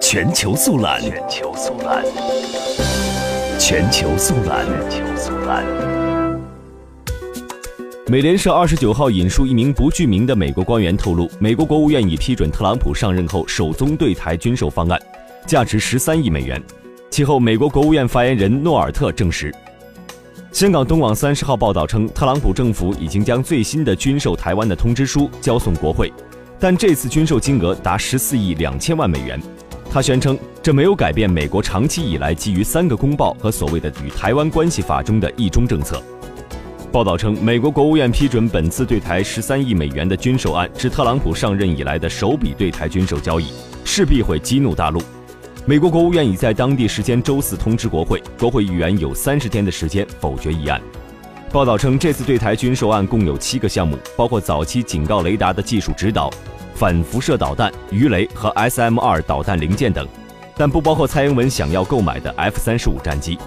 全球速览，全球速览，全球速览，全球速览。美联社二十九号引述一名不具名的美国官员透露，美国国务院已批准特朗普上任后首宗对台军售方案，价值十三亿美元。其后，美国国务院发言人诺尔特证实。香港东网三十号报道称，特朗普政府已经将最新的军售台湾的通知书交送国会，但这次军售金额达十四亿两千万美元。他宣称，这没有改变美国长期以来基于三个公报和所谓的与台湾关系法中的一中政策。报道称，美国国务院批准本次对台十三亿美元的军售案，是特朗普上任以来的首笔对台军售交易，势必会激怒大陆。美国国务院已在当地时间周四通知国会，国会议员有三十天的时间否决议案。报道称，这次对台军售案共有七个项目，包括早期警告雷达的技术指导、反辐射导弹、鱼雷和 S M 二导弹零件等，但不包括蔡英文想要购买的 F 三十五战机。